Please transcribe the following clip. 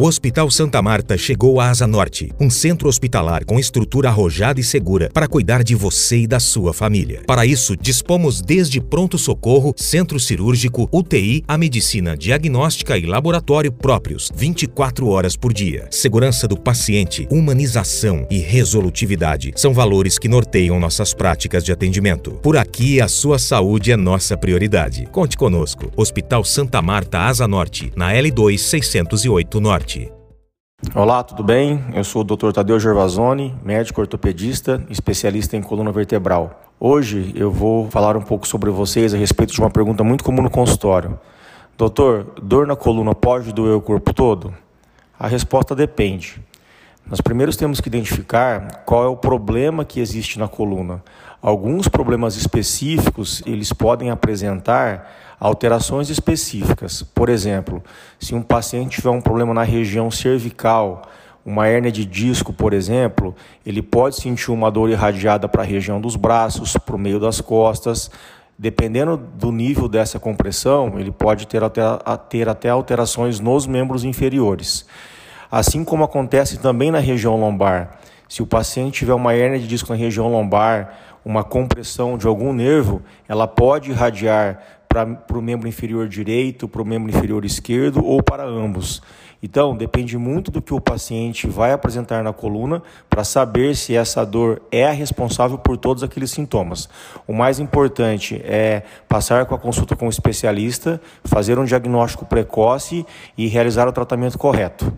O Hospital Santa Marta chegou à Asa Norte, um centro hospitalar com estrutura arrojada e segura para cuidar de você e da sua família. Para isso, dispomos desde pronto-socorro, centro cirúrgico, UTI, a medicina diagnóstica e laboratório próprios, 24 horas por dia. Segurança do paciente, humanização e resolutividade são valores que norteiam nossas práticas de atendimento. Por aqui, a sua saúde é nossa prioridade. Conte conosco. Hospital Santa Marta, Asa Norte, na L2 608 Norte. Olá, tudo bem? Eu sou o Dr. Tadeu Gervasoni, médico ortopedista, especialista em coluna vertebral. Hoje eu vou falar um pouco sobre vocês a respeito de uma pergunta muito comum no consultório. Doutor, dor na coluna pode doer o corpo todo? A resposta depende. Nós primeiros temos que identificar qual é o problema que existe na coluna. Alguns problemas específicos, eles podem apresentar alterações específicas. Por exemplo, se um paciente tiver um problema na região cervical, uma hérnia de disco, por exemplo, ele pode sentir uma dor irradiada para a região dos braços, para o meio das costas. Dependendo do nível dessa compressão, ele pode ter, ter até alterações nos membros inferiores assim como acontece também na região lombar. Se o paciente tiver uma hernia de disco na região lombar, uma compressão de algum nervo, ela pode irradiar para o membro inferior direito, para o membro inferior esquerdo ou para ambos. Então, depende muito do que o paciente vai apresentar na coluna para saber se essa dor é a responsável por todos aqueles sintomas. O mais importante é passar com a consulta com o especialista, fazer um diagnóstico precoce e realizar o tratamento correto.